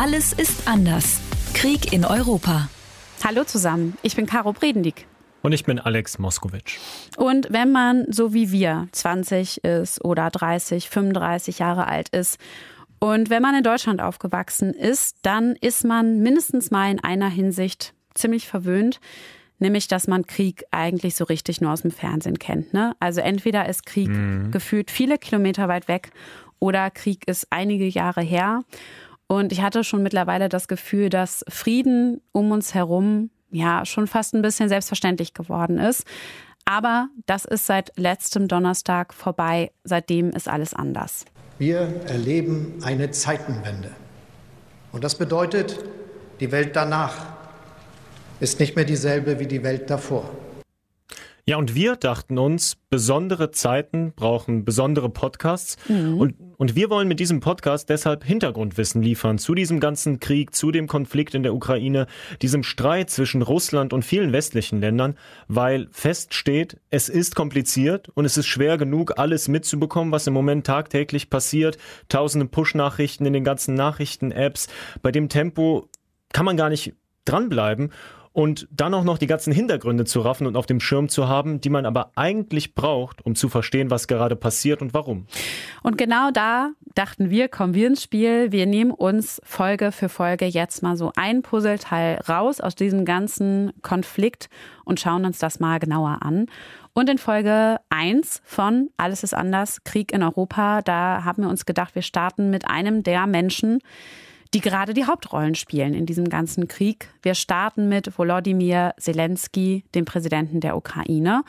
Alles ist anders. Krieg in Europa. Hallo zusammen, ich bin Caro Bredendiek. Und ich bin Alex Moskowitsch. Und wenn man so wie wir 20 ist oder 30, 35 Jahre alt ist und wenn man in Deutschland aufgewachsen ist, dann ist man mindestens mal in einer Hinsicht ziemlich verwöhnt, nämlich dass man Krieg eigentlich so richtig nur aus dem Fernsehen kennt. Ne? Also entweder ist Krieg mhm. gefühlt viele Kilometer weit weg oder Krieg ist einige Jahre her. Und ich hatte schon mittlerweile das Gefühl, dass Frieden um uns herum ja schon fast ein bisschen selbstverständlich geworden ist. Aber das ist seit letztem Donnerstag vorbei. Seitdem ist alles anders. Wir erleben eine Zeitenwende. Und das bedeutet, die Welt danach ist nicht mehr dieselbe wie die Welt davor. Ja, und wir dachten uns, besondere Zeiten brauchen besondere Podcasts. Mhm. Und, und wir wollen mit diesem Podcast deshalb Hintergrundwissen liefern zu diesem ganzen Krieg, zu dem Konflikt in der Ukraine, diesem Streit zwischen Russland und vielen westlichen Ländern, weil feststeht, es ist kompliziert und es ist schwer genug, alles mitzubekommen, was im Moment tagtäglich passiert. Tausende Push-Nachrichten in den ganzen Nachrichten-Apps. Bei dem Tempo kann man gar nicht dranbleiben und dann auch noch die ganzen Hintergründe zu raffen und auf dem Schirm zu haben, die man aber eigentlich braucht, um zu verstehen, was gerade passiert und warum. Und genau da dachten wir, kommen wir ins Spiel. Wir nehmen uns Folge für Folge jetzt mal so ein Puzzleteil raus aus diesem ganzen Konflikt und schauen uns das mal genauer an. Und in Folge 1 von Alles ist anders, Krieg in Europa, da haben wir uns gedacht, wir starten mit einem der Menschen, die gerade die Hauptrollen spielen in diesem ganzen Krieg. Wir starten mit Volodymyr Zelensky, dem Präsidenten der Ukraine.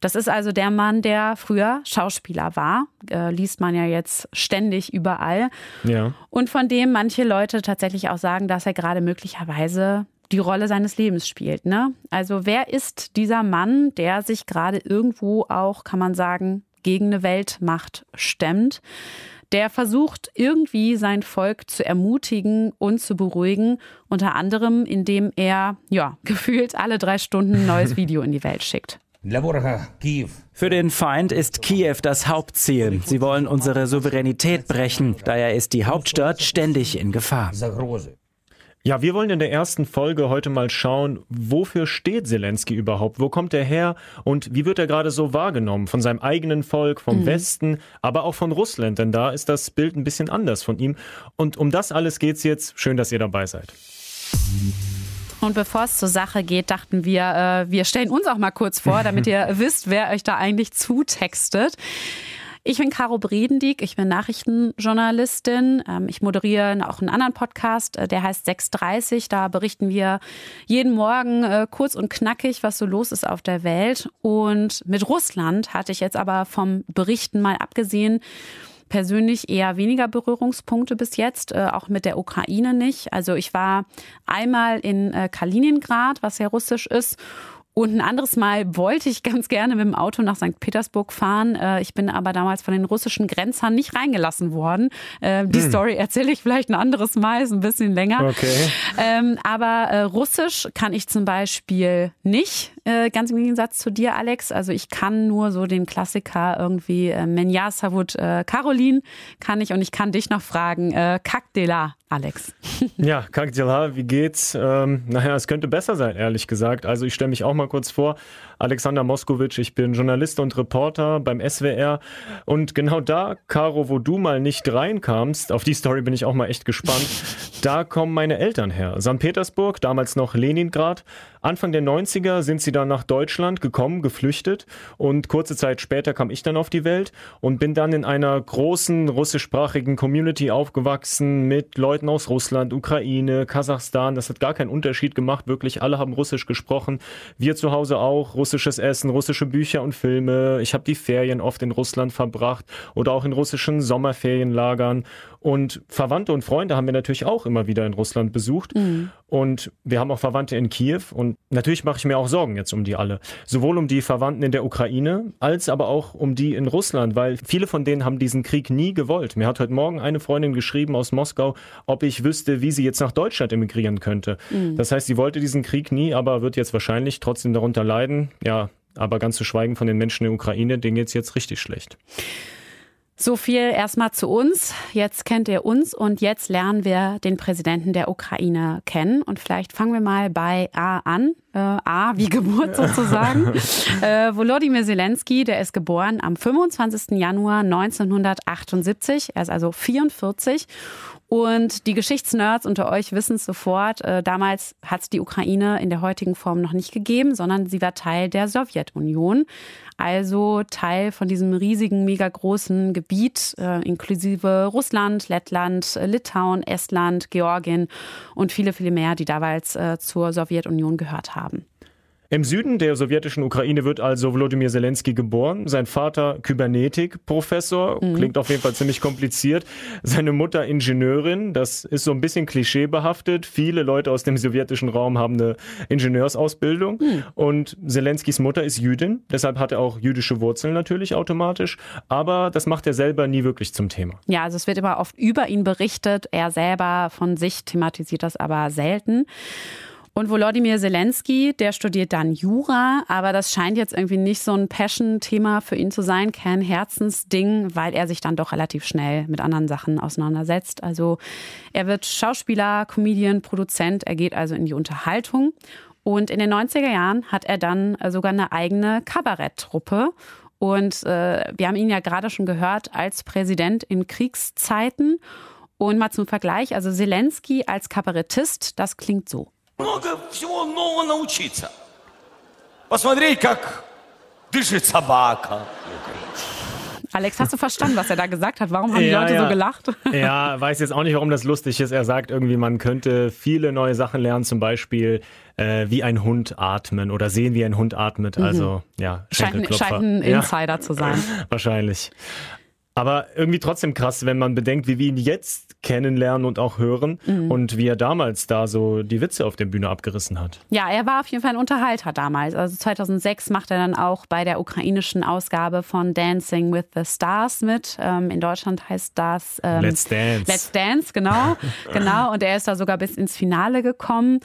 Das ist also der Mann, der früher Schauspieler war, äh, liest man ja jetzt ständig überall. Ja. Und von dem manche Leute tatsächlich auch sagen, dass er gerade möglicherweise die Rolle seines Lebens spielt. Ne? Also wer ist dieser Mann, der sich gerade irgendwo auch, kann man sagen, gegen eine Weltmacht stemmt? Der versucht irgendwie sein Volk zu ermutigen und zu beruhigen, unter anderem indem er, ja, gefühlt alle drei Stunden ein neues Video in die Welt schickt. Für den Feind ist Kiew das Hauptziel. Sie wollen unsere Souveränität brechen. Daher ist die Hauptstadt ständig in Gefahr. Ja, wir wollen in der ersten Folge heute mal schauen, wofür steht Zelensky überhaupt? Wo kommt er her? Und wie wird er gerade so wahrgenommen? Von seinem eigenen Volk, vom mhm. Westen, aber auch von Russland, denn da ist das Bild ein bisschen anders von ihm. Und um das alles geht's jetzt. Schön, dass ihr dabei seid. Und bevor es zur Sache geht, dachten wir, äh, wir stellen uns auch mal kurz vor, damit ihr wisst, wer euch da eigentlich zutextet. Ich bin Caro Bredendieck, ich bin Nachrichtenjournalistin. Ähm, ich moderiere auch einen anderen Podcast, äh, der heißt 630. Da berichten wir jeden Morgen äh, kurz und knackig, was so los ist auf der Welt. Und mit Russland hatte ich jetzt aber vom Berichten mal abgesehen persönlich eher weniger Berührungspunkte bis jetzt, äh, auch mit der Ukraine nicht. Also ich war einmal in Kaliningrad, was ja russisch ist, und ein anderes Mal wollte ich ganz gerne mit dem Auto nach St. Petersburg fahren. Äh, ich bin aber damals von den russischen Grenzern nicht reingelassen worden. Äh, die hm. Story erzähle ich vielleicht ein anderes Mal, ist ein bisschen länger. Okay. Ähm, aber äh, Russisch kann ich zum Beispiel nicht, ganz im Gegensatz zu dir, Alex. Also ich kann nur so den Klassiker irgendwie Menja Savut Caroline kann ich und ich kann dich noch fragen, Kak de la, Alex. ja, Kak de la, wie geht's? Ähm, naja, es könnte besser sein, ehrlich gesagt. Also ich stelle mich auch mal kurz vor. Alexander Moskowitsch, ich bin Journalist und Reporter beim SWR. Und genau da, Caro, wo du mal nicht reinkamst, auf die Story bin ich auch mal echt gespannt, da kommen meine Eltern her. St. Petersburg, damals noch Leningrad. Anfang der 90er sind sie dann nach Deutschland gekommen, geflüchtet. Und kurze Zeit später kam ich dann auf die Welt und bin dann in einer großen russischsprachigen Community aufgewachsen mit Leuten aus Russland, Ukraine, Kasachstan. Das hat gar keinen Unterschied gemacht. Wirklich alle haben Russisch gesprochen. Wir zu Hause auch. Russisch russisches Essen, russische Bücher und Filme. Ich habe die Ferien oft in Russland verbracht oder auch in russischen Sommerferienlagern. Und Verwandte und Freunde haben wir natürlich auch immer wieder in Russland besucht. Mhm. Und wir haben auch Verwandte in Kiew. Und natürlich mache ich mir auch Sorgen jetzt um die alle. Sowohl um die Verwandten in der Ukraine, als aber auch um die in Russland, weil viele von denen haben diesen Krieg nie gewollt. Mir hat heute Morgen eine Freundin geschrieben aus Moskau, ob ich wüsste, wie sie jetzt nach Deutschland emigrieren könnte. Mhm. Das heißt, sie wollte diesen Krieg nie, aber wird jetzt wahrscheinlich trotzdem darunter leiden. Ja, aber ganz zu schweigen von den Menschen in der Ukraine, denen geht es jetzt richtig schlecht. So viel erstmal zu uns. Jetzt kennt ihr uns und jetzt lernen wir den Präsidenten der Ukraine kennen. Und vielleicht fangen wir mal bei A an. Äh, A wie Geburt sozusagen. äh, Volodymyr Zelensky, der ist geboren am 25. Januar 1978. Er ist also 44 und die Geschichtsnerds unter euch wissen es sofort, äh, damals hat es die Ukraine in der heutigen Form noch nicht gegeben, sondern sie war Teil der Sowjetunion. Also Teil von diesem riesigen, mega großen Gebiet, äh, inklusive Russland, Lettland, Litauen, Estland, Georgien und viele, viele mehr, die damals äh, zur Sowjetunion gehört haben. Im Süden der sowjetischen Ukraine wird also Volodymyr Zelensky geboren. Sein Vater Kybernetik-Professor, mhm. klingt auf jeden Fall ziemlich kompliziert. Seine Mutter Ingenieurin, das ist so ein bisschen klischeebehaftet. Viele Leute aus dem sowjetischen Raum haben eine Ingenieursausbildung. Mhm. Und Zelenskys Mutter ist Jüdin, deshalb hat er auch jüdische Wurzeln natürlich automatisch. Aber das macht er selber nie wirklich zum Thema. Ja, also es wird immer oft über ihn berichtet. Er selber von sich thematisiert das aber selten. Und Volodymyr Zelensky, der studiert dann Jura, aber das scheint jetzt irgendwie nicht so ein Passion-Thema für ihn zu sein, kein Herzensding, weil er sich dann doch relativ schnell mit anderen Sachen auseinandersetzt. Also er wird Schauspieler, Comedian, Produzent, er geht also in die Unterhaltung. Und in den 90er Jahren hat er dann sogar eine eigene Kabaretttruppe. Und äh, wir haben ihn ja gerade schon gehört als Präsident in Kriegszeiten. Und mal zum Vergleich, also Zelensky als Kabarettist, das klingt so. Много всего нового научиться. Посмотреть, как дышит собака. Alex, hast du verstanden, was er da gesagt hat? Warum haben ja, die Leute ja. so gelacht? Ja, weiß jetzt auch nicht, warum das lustig ist. Er sagt irgendwie, man könnte viele neue Sachen lernen, zum Beispiel äh, wie ein Hund atmen oder sehen, wie ein Hund atmet. Mhm. Also ja, scheint, scheint ein Insider ja. zu sein. Wahrscheinlich. Aber irgendwie trotzdem krass, wenn man bedenkt, wie wir ihn jetzt kennenlernen und auch hören mhm. und wie er damals da so die Witze auf der Bühne abgerissen hat. Ja, er war auf jeden Fall ein Unterhalter damals. Also 2006 macht er dann auch bei der ukrainischen Ausgabe von Dancing with the Stars mit. Ähm, in Deutschland heißt das ähm, Let's Dance. Let's Dance, genau. genau. Und er ist da sogar bis ins Finale gekommen.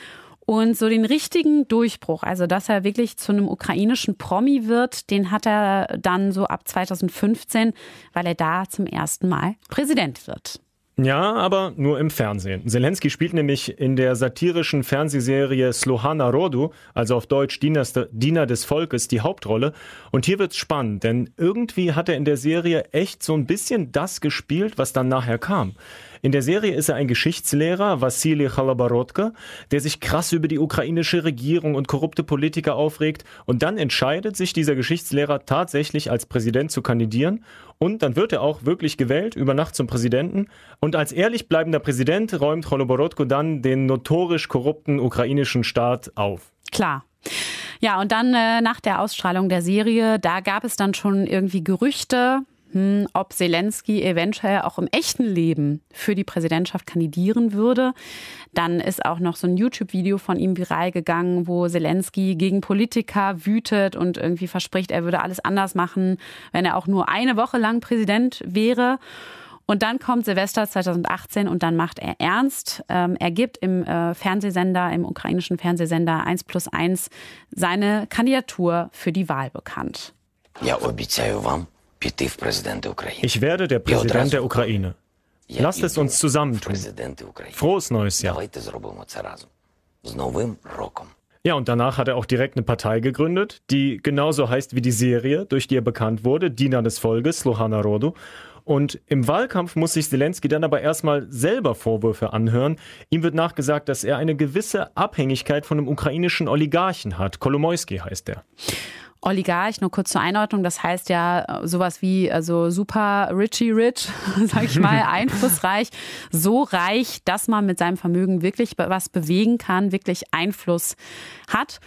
Und so den richtigen Durchbruch, also dass er wirklich zu einem ukrainischen Promi wird, den hat er dann so ab 2015, weil er da zum ersten Mal Präsident wird. Ja, aber nur im Fernsehen. Zelensky spielt nämlich in der satirischen Fernsehserie Slohana Rodu, also auf Deutsch Diener des Volkes, die Hauptrolle. Und hier wird's spannend, denn irgendwie hat er in der Serie echt so ein bisschen das gespielt, was dann nachher kam. In der Serie ist er ein Geschichtslehrer, Vassili Chalabarodka, der sich krass über die ukrainische Regierung und korrupte Politiker aufregt und dann entscheidet sich dieser Geschichtslehrer tatsächlich als Präsident zu kandidieren und dann wird er auch wirklich gewählt, über Nacht zum Präsidenten und als ehrlich bleibender Präsident räumt Chalabarodko dann den notorisch korrupten ukrainischen Staat auf. Klar. Ja, und dann äh, nach der Ausstrahlung der Serie, da gab es dann schon irgendwie Gerüchte, hm, ob Zelensky eventuell auch im echten Leben für die Präsidentschaft kandidieren würde. Dann ist auch noch so ein YouTube-Video von ihm viral gegangen, wo Zelensky gegen Politiker wütet und irgendwie verspricht, er würde alles anders machen, wenn er auch nur eine Woche lang Präsident wäre. Und dann kommt Silvester 2018 und dann macht er ernst. Ähm, er gibt im äh, Fernsehsender, im ukrainischen Fernsehsender 1 plus 1 seine Kandidatur für die Wahl bekannt. Ja, ich werde der Präsident der Ukraine. Lasst es uns zusammentun. Frohes neues Jahr. Ja, und danach hat er auch direkt eine Partei gegründet, die genauso heißt wie die Serie, durch die er bekannt wurde, Diener des Volkes, Sluhana Rodu. Und im Wahlkampf muss sich Zelensky dann aber erstmal selber Vorwürfe anhören. Ihm wird nachgesagt, dass er eine gewisse Abhängigkeit von einem ukrainischen Oligarchen hat. Kolomoisky heißt er. Oligarch, nur kurz zur Einordnung, das heißt ja äh, sowas wie also super richy rich, sag ich mal, einflussreich, so reich, dass man mit seinem Vermögen wirklich was bewegen kann, wirklich Einfluss hat.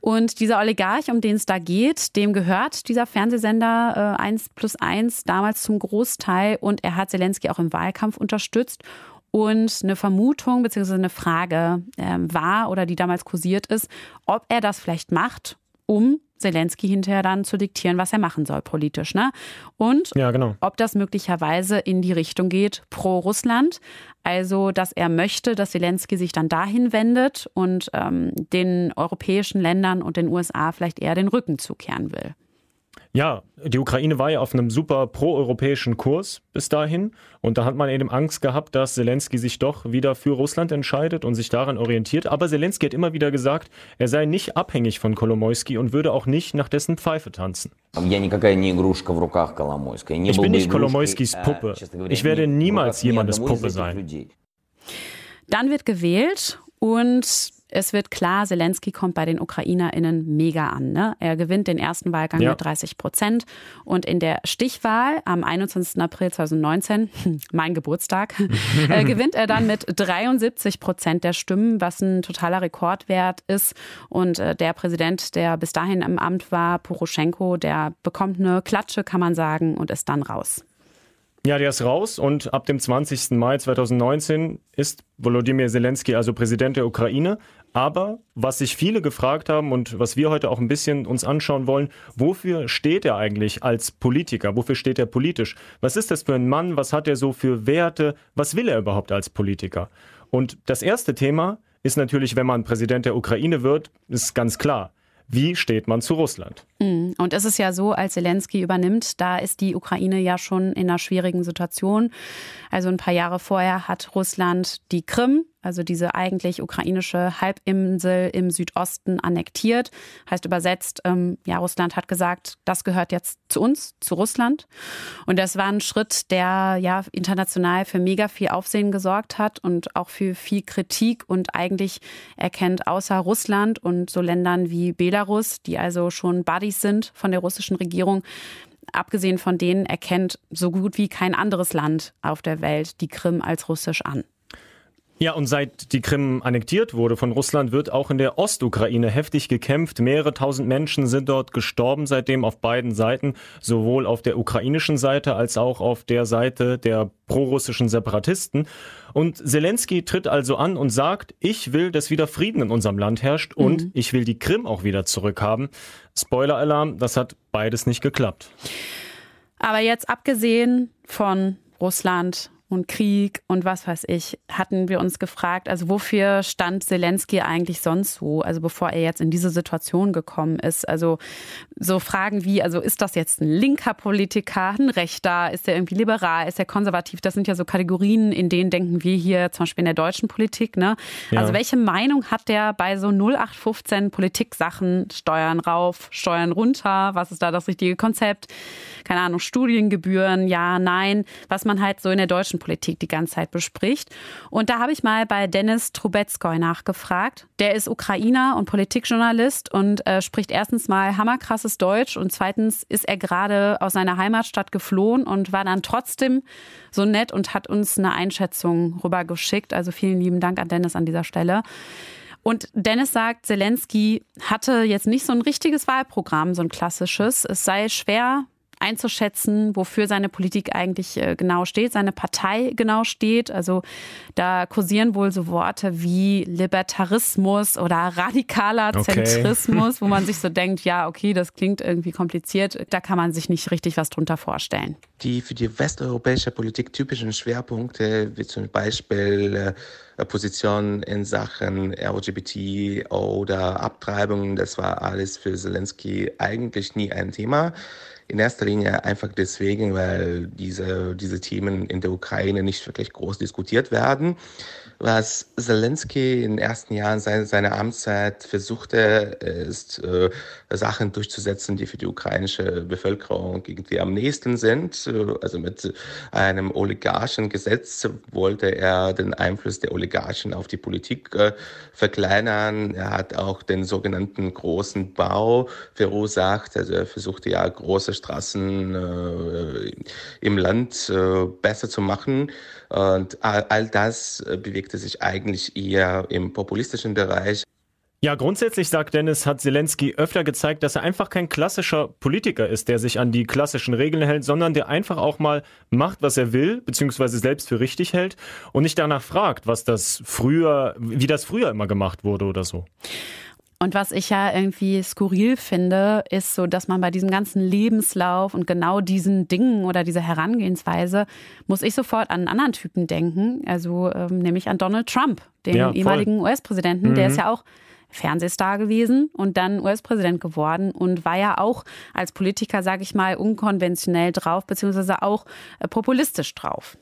Und dieser Oligarch, um den es da geht, dem gehört dieser Fernsehsender äh, 1 plus 1 damals zum Großteil und er hat Zelensky auch im Wahlkampf unterstützt. Und eine Vermutung bzw. eine Frage äh, war oder die damals kursiert ist, ob er das vielleicht macht, um Zelensky hinterher dann zu diktieren, was er machen soll politisch. Ne? Und ja, genau. ob das möglicherweise in die Richtung geht pro Russland. Also, dass er möchte, dass Zelensky sich dann dahin wendet und ähm, den europäischen Ländern und den USA vielleicht eher den Rücken zukehren will. Ja, die Ukraine war ja auf einem super proeuropäischen Kurs bis dahin. Und da hat man eben Angst gehabt, dass Zelensky sich doch wieder für Russland entscheidet und sich daran orientiert. Aber Zelensky hat immer wieder gesagt, er sei nicht abhängig von Kolomoisky und würde auch nicht nach dessen Pfeife tanzen. Ich bin nicht Kolomoiskys Puppe. Ich werde niemals jemandes Puppe sein. Dann wird gewählt und es wird klar, Zelensky kommt bei den UkrainerInnen mega an. Ne? Er gewinnt den ersten Wahlgang ja. mit 30 Prozent. Und in der Stichwahl am 21. April 2019, mein Geburtstag, äh, gewinnt er dann mit 73 Prozent der Stimmen, was ein totaler Rekordwert ist. Und äh, der Präsident, der bis dahin im Amt war, Poroschenko, der bekommt eine Klatsche, kann man sagen, und ist dann raus. Ja, der ist raus und ab dem 20. Mai 2019 ist Volodymyr Zelensky also Präsident der Ukraine. Aber was sich viele gefragt haben und was wir heute auch ein bisschen uns anschauen wollen, wofür steht er eigentlich als Politiker? Wofür steht er politisch? Was ist das für ein Mann? Was hat er so für Werte? Was will er überhaupt als Politiker? Und das erste Thema ist natürlich, wenn man Präsident der Ukraine wird, ist ganz klar. Wie steht man zu Russland? Mhm. Und es ist ja so, als Zelensky übernimmt, da ist die Ukraine ja schon in einer schwierigen Situation. Also ein paar Jahre vorher hat Russland die Krim also diese eigentlich ukrainische Halbinsel im Südosten annektiert. Heißt übersetzt, ähm, ja, Russland hat gesagt, das gehört jetzt zu uns, zu Russland. Und das war ein Schritt, der ja international für mega viel Aufsehen gesorgt hat und auch für viel Kritik und eigentlich erkennt außer Russland und so Ländern wie Belarus, die also schon Buddies sind von der russischen Regierung, abgesehen von denen erkennt so gut wie kein anderes Land auf der Welt die Krim als russisch an. Ja, und seit die Krim annektiert wurde von Russland, wird auch in der Ostukraine heftig gekämpft. Mehrere tausend Menschen sind dort gestorben seitdem auf beiden Seiten, sowohl auf der ukrainischen Seite als auch auf der Seite der prorussischen Separatisten. Und Zelensky tritt also an und sagt, ich will, dass wieder Frieden in unserem Land herrscht und mhm. ich will die Krim auch wieder zurückhaben. Spoiler-Alarm, das hat beides nicht geklappt. Aber jetzt abgesehen von Russland und Krieg und was weiß ich, hatten wir uns gefragt, also wofür stand Zelensky eigentlich sonst so, also bevor er jetzt in diese Situation gekommen ist. Also so Fragen wie, also ist das jetzt ein linker Politiker, ein rechter, ist er irgendwie liberal, ist er konservativ? Das sind ja so Kategorien, in denen denken wir hier zum Beispiel in der deutschen Politik. Ne? Ja. Also welche Meinung hat der bei so 0815 Politik-Sachen, Steuern rauf, Steuern runter? Was ist da das richtige Konzept? Keine Ahnung, Studiengebühren, ja, nein, was man halt so in der deutschen Außenpolitik die ganze Zeit bespricht. Und da habe ich mal bei Dennis Trubetskoy nachgefragt. Der ist Ukrainer und Politikjournalist und äh, spricht erstens mal hammerkrasses Deutsch und zweitens ist er gerade aus seiner Heimatstadt geflohen und war dann trotzdem so nett und hat uns eine Einschätzung rübergeschickt. Also vielen lieben Dank an Dennis an dieser Stelle. Und Dennis sagt, Zelensky hatte jetzt nicht so ein richtiges Wahlprogramm, so ein klassisches. Es sei schwer, einzuschätzen, wofür seine Politik eigentlich äh, genau steht, seine Partei genau steht. Also da kursieren wohl so Worte wie Libertarismus oder radikaler okay. Zentrismus, wo man sich so denkt, ja, okay, das klingt irgendwie kompliziert. Da kann man sich nicht richtig was drunter vorstellen. Die für die westeuropäische Politik typischen Schwerpunkte, wie zum Beispiel äh, Position in Sachen LGBT oder Abtreibung, das war alles für Zelensky eigentlich nie ein Thema. In erster Linie einfach deswegen, weil diese, diese Themen in der Ukraine nicht wirklich groß diskutiert werden. Was Zelensky in den ersten Jahren seiner Amtszeit versuchte, ist, äh, Sachen durchzusetzen, die für die ukrainische Bevölkerung irgendwie am nächsten sind. Also mit einem Oligarchengesetz wollte er den Einfluss der Oligarchen auf die Politik äh, verkleinern. Er hat auch den sogenannten großen Bau verursacht. Also er versuchte ja große Straßen äh, im Land besser zu machen. Und all das bewegte sich eigentlich eher im populistischen Bereich. Ja, grundsätzlich sagt Dennis, hat Zelensky öfter gezeigt, dass er einfach kein klassischer Politiker ist, der sich an die klassischen Regeln hält, sondern der einfach auch mal macht, was er will, beziehungsweise selbst für richtig hält und nicht danach fragt, was das früher, wie das früher immer gemacht wurde oder so. Und was ich ja irgendwie skurril finde, ist so, dass man bei diesem ganzen Lebenslauf und genau diesen Dingen oder dieser Herangehensweise muss ich sofort an einen anderen Typen denken, also ähm, nämlich an Donald Trump, den ja, ehemaligen US-Präsidenten, mhm. der ist ja auch Fernsehstar gewesen und dann US-Präsident geworden und war ja auch als Politiker, sage ich mal, unkonventionell drauf, beziehungsweise auch äh, populistisch drauf.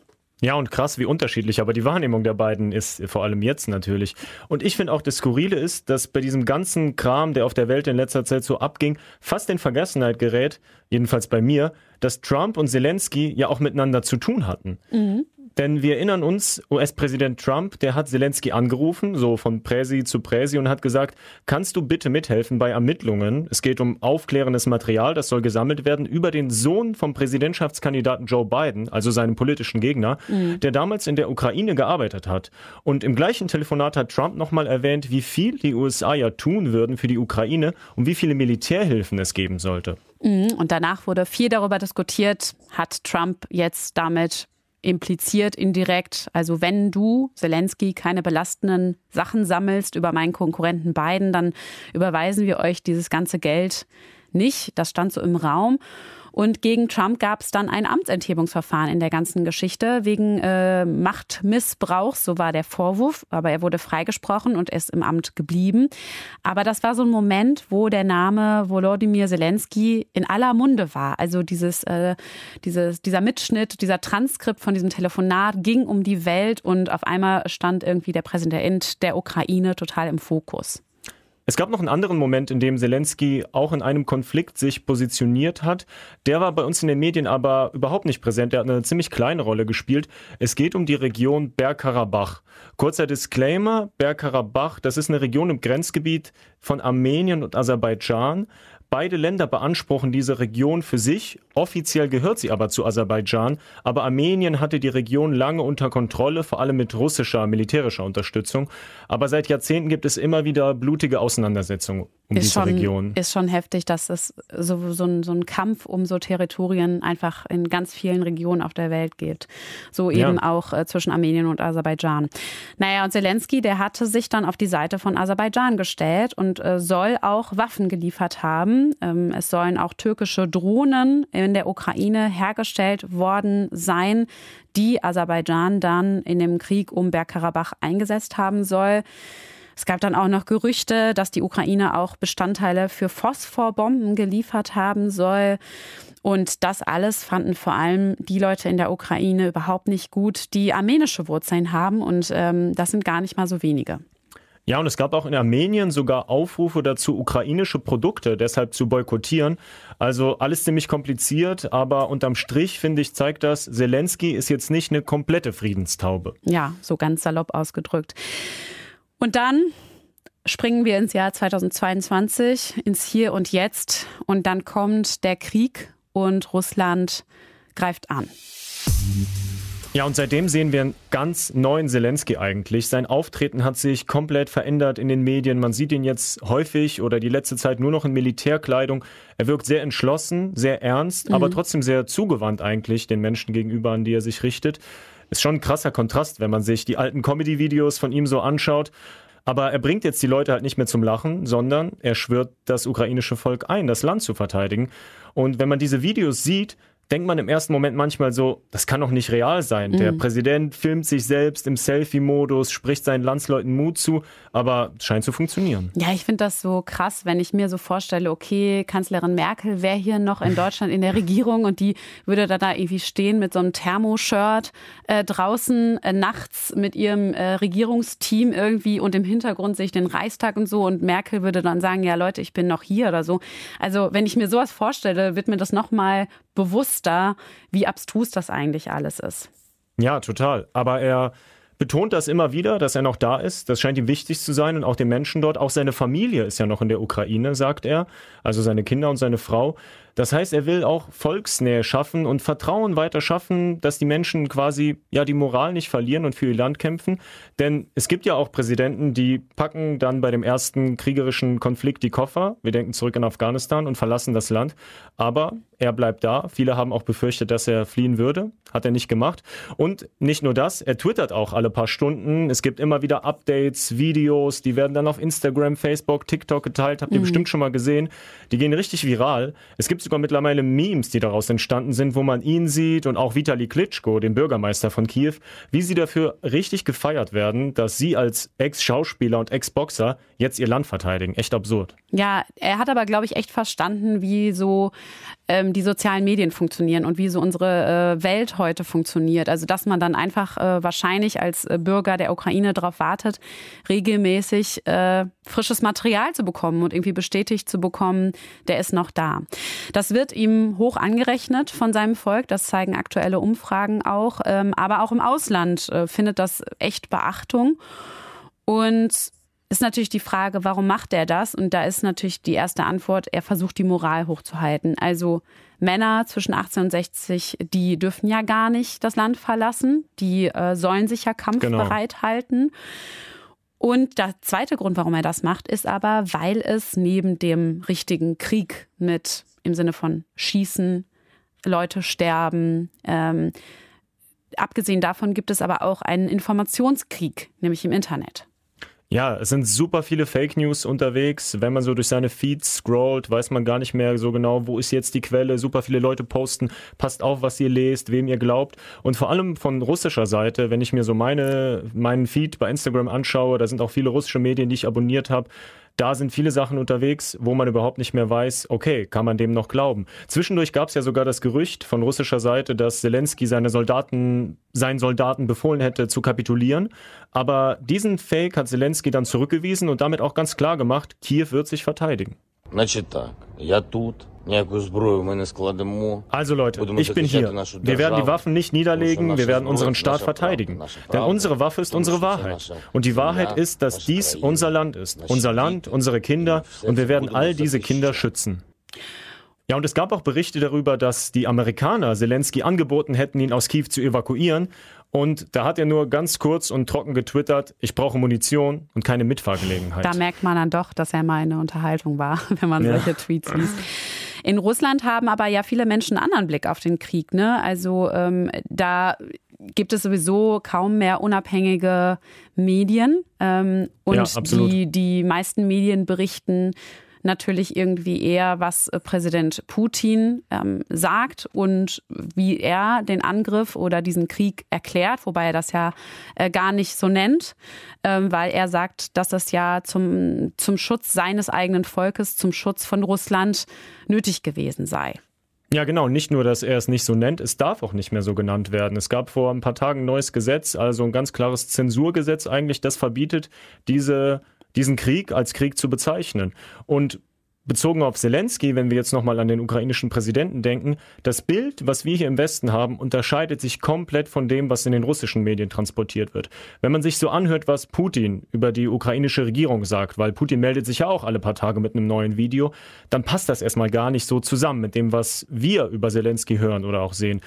Ja, und krass, wie unterschiedlich, aber die Wahrnehmung der beiden ist vor allem jetzt natürlich. Und ich finde auch, das Skurrile ist, dass bei diesem ganzen Kram, der auf der Welt in letzter Zeit so abging, fast in Vergessenheit gerät, jedenfalls bei mir, dass Trump und Zelensky ja auch miteinander zu tun hatten. Mhm. Denn wir erinnern uns, US-Präsident Trump, der hat Zelensky angerufen, so von Präsi zu Präsi und hat gesagt, kannst du bitte mithelfen bei Ermittlungen? Es geht um aufklärendes Material, das soll gesammelt werden über den Sohn vom Präsidentschaftskandidaten Joe Biden, also seinem politischen Gegner, mhm. der damals in der Ukraine gearbeitet hat. Und im gleichen Telefonat hat Trump nochmal erwähnt, wie viel die USA ja tun würden für die Ukraine und wie viele Militärhilfen es geben sollte. Mhm. Und danach wurde viel darüber diskutiert, hat Trump jetzt damit impliziert indirekt, also wenn du, Zelensky, keine belastenden Sachen sammelst über meinen Konkurrenten Biden, dann überweisen wir euch dieses ganze Geld nicht. Das stand so im Raum. Und gegen Trump gab es dann ein Amtsenthebungsverfahren in der ganzen Geschichte wegen äh, Machtmissbrauchs, so war der Vorwurf. Aber er wurde freigesprochen und ist im Amt geblieben. Aber das war so ein Moment, wo der Name Volodymyr Zelensky in aller Munde war. Also dieses, äh, dieses, dieser Mitschnitt, dieser Transkript von diesem Telefonat ging um die Welt und auf einmal stand irgendwie der Präsident der Ukraine total im Fokus. Es gab noch einen anderen Moment, in dem Zelensky auch in einem Konflikt sich positioniert hat. Der war bei uns in den Medien aber überhaupt nicht präsent. Der hat eine ziemlich kleine Rolle gespielt. Es geht um die Region Bergkarabach. Kurzer Disclaimer, Bergkarabach, das ist eine Region im Grenzgebiet von Armenien und Aserbaidschan. Beide Länder beanspruchen diese Region für sich. Offiziell gehört sie aber zu Aserbaidschan. Aber Armenien hatte die Region lange unter Kontrolle, vor allem mit russischer militärischer Unterstützung. Aber seit Jahrzehnten gibt es immer wieder blutige Auseinandersetzungen um ist diese schon, Region. Ist schon heftig, dass es so, so, ein, so ein Kampf um so Territorien einfach in ganz vielen Regionen auf der Welt gibt. So eben ja. auch äh, zwischen Armenien und Aserbaidschan. Naja, und Zelensky, der hatte sich dann auf die Seite von Aserbaidschan gestellt und äh, soll auch Waffen geliefert haben. Ähm, es sollen auch türkische Drohnen in der Ukraine hergestellt worden sein, die Aserbaidschan dann in dem Krieg um Bergkarabach eingesetzt haben soll. Es gab dann auch noch Gerüchte, dass die Ukraine auch Bestandteile für Phosphorbomben geliefert haben soll. Und das alles fanden vor allem die Leute in der Ukraine überhaupt nicht gut, die armenische Wurzeln haben. Und ähm, das sind gar nicht mal so wenige. Ja, und es gab auch in Armenien sogar Aufrufe dazu, ukrainische Produkte deshalb zu boykottieren. Also alles ziemlich kompliziert, aber unterm Strich, finde ich, zeigt das, Zelensky ist jetzt nicht eine komplette Friedenstaube. Ja, so ganz salopp ausgedrückt. Und dann springen wir ins Jahr 2022, ins Hier und Jetzt. Und dann kommt der Krieg und Russland greift an. Ja, und seitdem sehen wir einen ganz neuen Zelensky eigentlich. Sein Auftreten hat sich komplett verändert in den Medien. Man sieht ihn jetzt häufig oder die letzte Zeit nur noch in Militärkleidung. Er wirkt sehr entschlossen, sehr ernst, mhm. aber trotzdem sehr zugewandt eigentlich den Menschen gegenüber, an die er sich richtet. Ist schon ein krasser Kontrast, wenn man sich die alten Comedy-Videos von ihm so anschaut. Aber er bringt jetzt die Leute halt nicht mehr zum Lachen, sondern er schwört das ukrainische Volk ein, das Land zu verteidigen. Und wenn man diese Videos sieht, denkt man im ersten Moment manchmal so, das kann doch nicht real sein. Mhm. Der Präsident filmt sich selbst im Selfie-Modus, spricht seinen Landsleuten Mut zu, aber es scheint zu funktionieren. Ja, ich finde das so krass, wenn ich mir so vorstelle, okay, Kanzlerin Merkel wäre hier noch in Deutschland in der Regierung und die würde da, da irgendwie stehen mit so einem Thermoshirt äh, draußen äh, nachts mit ihrem äh, Regierungsteam irgendwie und im Hintergrund sehe ich den Reichstag und so und Merkel würde dann sagen, ja Leute, ich bin noch hier oder so. Also wenn ich mir sowas vorstelle, wird mir das nochmal bewusster, wie abstrus das eigentlich alles ist. Ja, total. Aber er betont das immer wieder, dass er noch da ist. Das scheint ihm wichtig zu sein und auch den Menschen dort. Auch seine Familie ist ja noch in der Ukraine, sagt er. Also seine Kinder und seine Frau. Das heißt, er will auch Volksnähe schaffen und Vertrauen weiter schaffen, dass die Menschen quasi ja die Moral nicht verlieren und für ihr Land kämpfen. Denn es gibt ja auch Präsidenten, die packen dann bei dem ersten kriegerischen Konflikt die Koffer. Wir denken zurück in Afghanistan und verlassen das Land. Aber er bleibt da. Viele haben auch befürchtet, dass er fliehen würde. Hat er nicht gemacht. Und nicht nur das, er twittert auch alle paar Stunden. Es gibt immer wieder Updates, Videos, die werden dann auf Instagram, Facebook, TikTok geteilt. Habt ihr mhm. bestimmt schon mal gesehen. Die gehen richtig viral. Es gibt sogar mittlerweile Memes, die daraus entstanden sind, wo man ihn sieht und auch Vitali Klitschko, den Bürgermeister von Kiew, wie sie dafür richtig gefeiert werden, dass sie als Ex-Schauspieler und Ex-Boxer jetzt ihr Land verteidigen. Echt absurd. Ja, er hat aber, glaube ich, echt verstanden, wie so ähm, die sozialen Medien funktionieren und wie so unsere äh, Welt heute funktioniert. Also, dass man dann einfach äh, wahrscheinlich als äh, Bürger der Ukraine darauf wartet, regelmäßig äh, frisches Material zu bekommen und irgendwie bestätigt zu bekommen, der ist noch da. Das wird ihm hoch angerechnet von seinem Volk. Das zeigen aktuelle Umfragen auch. Ähm, aber auch im Ausland äh, findet das echt Beachtung. Und ist natürlich die Frage, warum macht er das? Und da ist natürlich die erste Antwort, er versucht die Moral hochzuhalten. Also Männer zwischen 18 und 60, die dürfen ja gar nicht das Land verlassen. Die äh, sollen sich ja kampfbereit genau. halten. Und der zweite Grund, warum er das macht, ist aber, weil es neben dem richtigen Krieg mit im Sinne von Schießen, Leute sterben, ähm, abgesehen davon gibt es aber auch einen Informationskrieg, nämlich im Internet. Ja, es sind super viele Fake News unterwegs. Wenn man so durch seine Feeds scrollt, weiß man gar nicht mehr so genau, wo ist jetzt die Quelle. Super viele Leute posten, passt auf, was ihr lest, wem ihr glaubt. Und vor allem von russischer Seite, wenn ich mir so meine, meinen Feed bei Instagram anschaue, da sind auch viele russische Medien, die ich abonniert habe da sind viele Sachen unterwegs, wo man überhaupt nicht mehr weiß, okay, kann man dem noch glauben. Zwischendurch gab es ja sogar das Gerücht von russischer Seite, dass Zelensky seine Soldaten, seinen Soldaten befohlen hätte zu kapitulieren. Aber diesen Fake hat Zelensky dann zurückgewiesen und damit auch ganz klar gemacht, Kiew wird sich verteidigen. Also Leute, ich bin hier. Wir werden die Waffen nicht niederlegen, wir werden unseren Staat verteidigen. Denn unsere Waffe ist unsere Wahrheit. Und die Wahrheit ist, dass dies unser Land ist. Unser Land, unsere Kinder und wir werden all diese Kinder schützen. Ja, und es gab auch Berichte darüber, dass die Amerikaner Zelensky angeboten hätten, ihn aus Kiew zu evakuieren. Und da hat er nur ganz kurz und trocken getwittert, ich brauche Munition und keine Mitfahrgelegenheit. Da merkt man dann doch, dass er mal eine Unterhaltung war, wenn man ja. solche Tweets liest. In Russland haben aber ja viele Menschen einen anderen Blick auf den Krieg. Ne? Also ähm, da gibt es sowieso kaum mehr unabhängige Medien. Ähm, und ja, die, die meisten Medien berichten natürlich irgendwie eher, was äh, Präsident Putin ähm, sagt und wie er den Angriff oder diesen Krieg erklärt, wobei er das ja äh, gar nicht so nennt, ähm, weil er sagt, dass es ja zum, zum Schutz seines eigenen Volkes, zum Schutz von Russland nötig gewesen sei. Ja, genau. Nicht nur, dass er es nicht so nennt, es darf auch nicht mehr so genannt werden. Es gab vor ein paar Tagen ein neues Gesetz, also ein ganz klares Zensurgesetz eigentlich, das verbietet, diese diesen Krieg als Krieg zu bezeichnen. Und bezogen auf Zelensky, wenn wir jetzt nochmal an den ukrainischen Präsidenten denken, das Bild, was wir hier im Westen haben, unterscheidet sich komplett von dem, was in den russischen Medien transportiert wird. Wenn man sich so anhört, was Putin über die ukrainische Regierung sagt, weil Putin meldet sich ja auch alle paar Tage mit einem neuen Video, dann passt das erstmal gar nicht so zusammen mit dem, was wir über Zelensky hören oder auch sehen.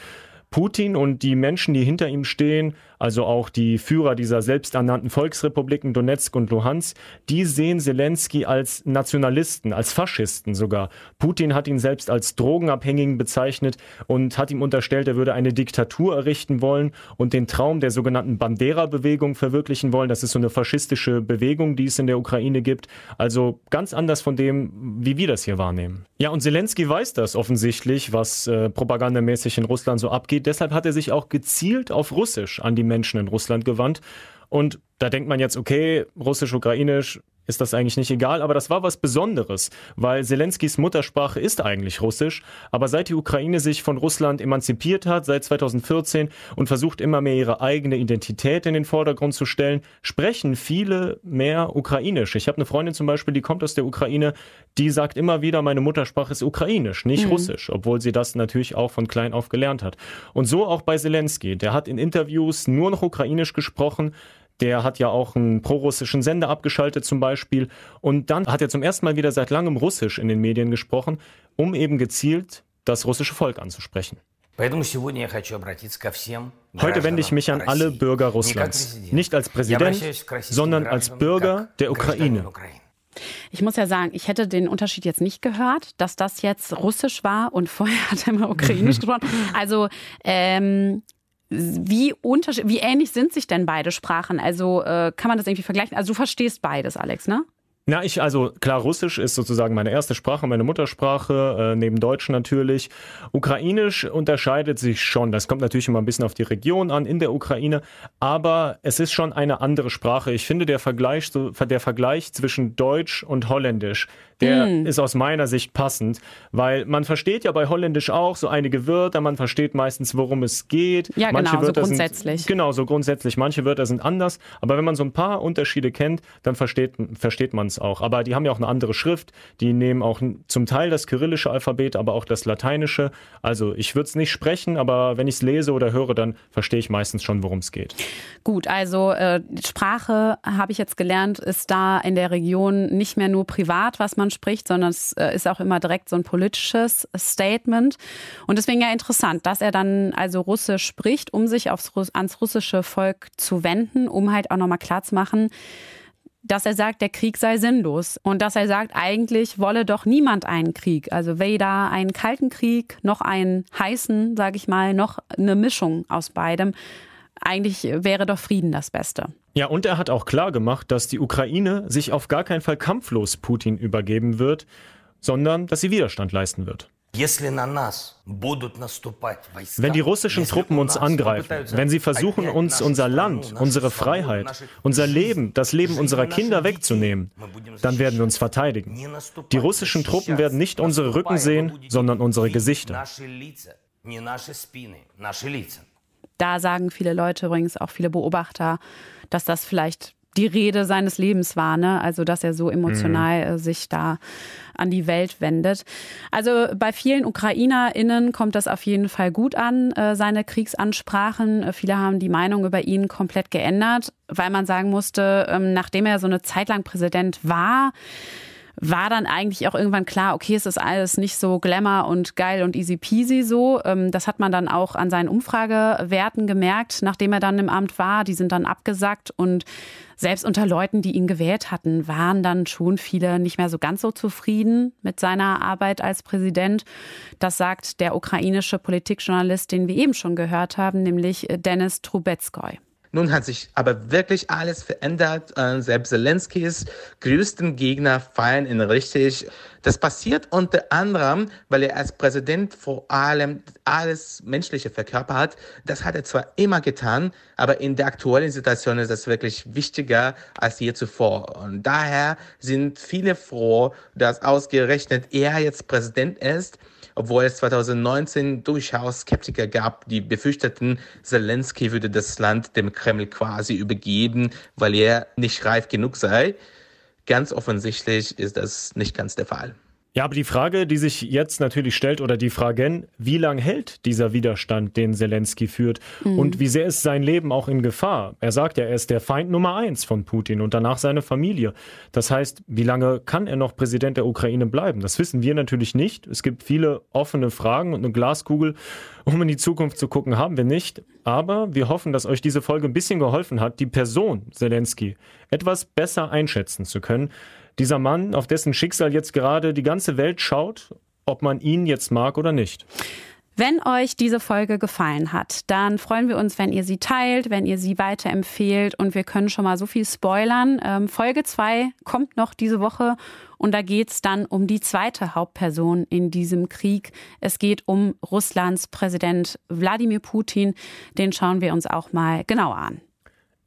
Putin und die Menschen, die hinter ihm stehen, also auch die Führer dieser selbsternannten Volksrepubliken Donetsk und Luhansk, die sehen Zelensky als Nationalisten, als Faschisten sogar. Putin hat ihn selbst als Drogenabhängigen bezeichnet und hat ihm unterstellt, er würde eine Diktatur errichten wollen und den Traum der sogenannten Bandera-Bewegung verwirklichen wollen. Das ist so eine faschistische Bewegung, die es in der Ukraine gibt. Also ganz anders von dem, wie wir das hier wahrnehmen. Ja, und Zelensky weiß das offensichtlich, was äh, propagandamäßig in Russland so abgeht. Deshalb hat er sich auch gezielt auf Russisch an die Menschen in Russland gewandt. Und da denkt man jetzt, okay, russisch, ukrainisch, ist das eigentlich nicht egal, aber das war was Besonderes, weil Zelenskys Muttersprache ist eigentlich Russisch, aber seit die Ukraine sich von Russland emanzipiert hat, seit 2014 und versucht immer mehr ihre eigene Identität in den Vordergrund zu stellen, sprechen viele mehr Ukrainisch. Ich habe eine Freundin zum Beispiel, die kommt aus der Ukraine, die sagt immer wieder, meine Muttersprache ist Ukrainisch, nicht mhm. Russisch, obwohl sie das natürlich auch von klein auf gelernt hat. Und so auch bei Zelensky. Der hat in Interviews nur noch Ukrainisch gesprochen, der hat ja auch einen prorussischen Sender abgeschaltet zum Beispiel. Und dann hat er zum ersten Mal wieder seit langem Russisch in den Medien gesprochen, um eben gezielt das russische Volk anzusprechen. Heute wende ich mich an alle Bürger Russlands, nicht als Präsident, sondern als Bürger der Ukraine. Ich muss ja sagen, ich hätte den Unterschied jetzt nicht gehört, dass das jetzt Russisch war und vorher hat er immer Ukrainisch gesprochen. Also ähm, wie, wie ähnlich sind sich denn beide Sprachen? Also äh, kann man das irgendwie vergleichen? Also du verstehst beides, Alex, ne? Na, ich, also klar, Russisch ist sozusagen meine erste Sprache, meine Muttersprache, äh, neben Deutsch natürlich. Ukrainisch unterscheidet sich schon. Das kommt natürlich immer ein bisschen auf die Region an in der Ukraine, aber es ist schon eine andere Sprache. Ich finde, der Vergleich, der Vergleich zwischen Deutsch und Holländisch, der mm. ist aus meiner Sicht passend, weil man versteht ja bei Holländisch auch so einige Wörter, man versteht meistens, worum es geht. Ja, Manche genau, Wörter so grundsätzlich. Sind, genau, so grundsätzlich. Manche Wörter sind anders, aber wenn man so ein paar Unterschiede kennt, dann versteht, versteht man es auch. Aber die haben ja auch eine andere Schrift, die nehmen auch zum Teil das kyrillische Alphabet, aber auch das lateinische. Also ich würde es nicht sprechen, aber wenn ich es lese oder höre, dann verstehe ich meistens schon, worum es geht. Gut, also äh, Sprache, habe ich jetzt gelernt, ist da in der Region nicht mehr nur privat, was man man spricht, sondern es äh, ist auch immer direkt so ein politisches Statement. Und deswegen ja interessant, dass er dann also Russisch spricht, um sich aufs, ans russische Volk zu wenden, um halt auch nochmal klarzumachen, dass er sagt, der Krieg sei sinnlos und dass er sagt, eigentlich wolle doch niemand einen Krieg. Also weder einen kalten Krieg noch einen heißen, sage ich mal, noch eine Mischung aus beidem. Eigentlich wäre doch Frieden das Beste. Ja, und er hat auch klar gemacht, dass die Ukraine sich auf gar keinen Fall kampflos Putin übergeben wird, sondern dass sie Widerstand leisten wird. Wenn die russischen Truppen uns angreifen, wenn sie versuchen, uns unser Land, unsere Freiheit, unser Leben, das Leben unserer Kinder wegzunehmen, dann werden wir uns verteidigen. Die russischen Truppen werden nicht unsere Rücken sehen, sondern unsere Gesichter. Da sagen viele Leute übrigens, auch viele Beobachter, dass das vielleicht die Rede seines Lebens war, ne? Also dass er so emotional mhm. sich da an die Welt wendet. Also bei vielen UkrainerInnen kommt das auf jeden Fall gut an, äh, seine Kriegsansprachen. Viele haben die Meinung über ihn komplett geändert, weil man sagen musste, ähm, nachdem er so eine Zeit lang Präsident war, war dann eigentlich auch irgendwann klar, okay, es ist alles nicht so glamour und geil und easy peasy so. Ähm, das hat man dann auch an seinen Umfragewerten gemerkt, nachdem er dann im Amt war. Die sind dann abgesackt und selbst unter Leuten, die ihn gewählt hatten, waren dann schon viele nicht mehr so ganz so zufrieden mit seiner Arbeit als Präsident. Das sagt der ukrainische Politikjournalist, den wir eben schon gehört haben, nämlich Dennis Trubetskoy. Nun hat sich aber wirklich alles verändert. Äh, selbst Zelenskis größten Gegner fallen ihn richtig. Das passiert unter anderem, weil er als Präsident vor allem alles Menschliche verkörpert. Das hat er zwar immer getan, aber in der aktuellen Situation ist das wirklich wichtiger als je zuvor. Und daher sind viele froh, dass ausgerechnet er jetzt Präsident ist obwohl es 2019 durchaus Skeptiker gab, die befürchteten, Zelensky würde das Land dem Kreml quasi übergeben, weil er nicht reif genug sei. Ganz offensichtlich ist das nicht ganz der Fall. Ja, aber die Frage, die sich jetzt natürlich stellt, oder die Fragen, wie lange hält dieser Widerstand, den Zelensky führt? Mhm. Und wie sehr ist sein Leben auch in Gefahr? Er sagt ja, er ist der Feind Nummer eins von Putin und danach seine Familie. Das heißt, wie lange kann er noch Präsident der Ukraine bleiben? Das wissen wir natürlich nicht. Es gibt viele offene Fragen und eine Glaskugel, um in die Zukunft zu gucken, haben wir nicht. Aber wir hoffen, dass euch diese Folge ein bisschen geholfen hat, die Person Zelensky etwas besser einschätzen zu können dieser Mann, auf dessen Schicksal jetzt gerade die ganze Welt schaut, ob man ihn jetzt mag oder nicht. Wenn euch diese Folge gefallen hat, dann freuen wir uns, wenn ihr sie teilt, wenn ihr sie weiterempfehlt und wir können schon mal so viel spoilern. Ähm, Folge 2 kommt noch diese Woche und da geht es dann um die zweite Hauptperson in diesem Krieg. Es geht um Russlands Präsident Wladimir Putin. Den schauen wir uns auch mal genauer an.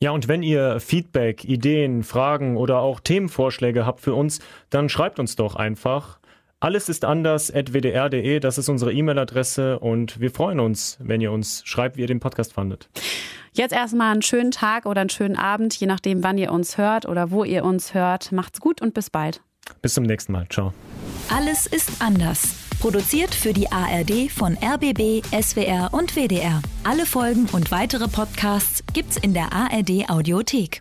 Ja, und wenn ihr Feedback, Ideen, Fragen oder auch Themenvorschläge habt für uns, dann schreibt uns doch einfach. Alles ist anders at wdr.de, das ist unsere E-Mail-Adresse und wir freuen uns, wenn ihr uns schreibt, wie ihr den Podcast fandet. Jetzt erstmal einen schönen Tag oder einen schönen Abend, je nachdem, wann ihr uns hört oder wo ihr uns hört. Macht's gut und bis bald. Bis zum nächsten Mal. Ciao. Alles ist anders. Produziert für die ARD von RBB, SWR und WDR. Alle Folgen und weitere Podcasts gibt's in der ARD Audiothek.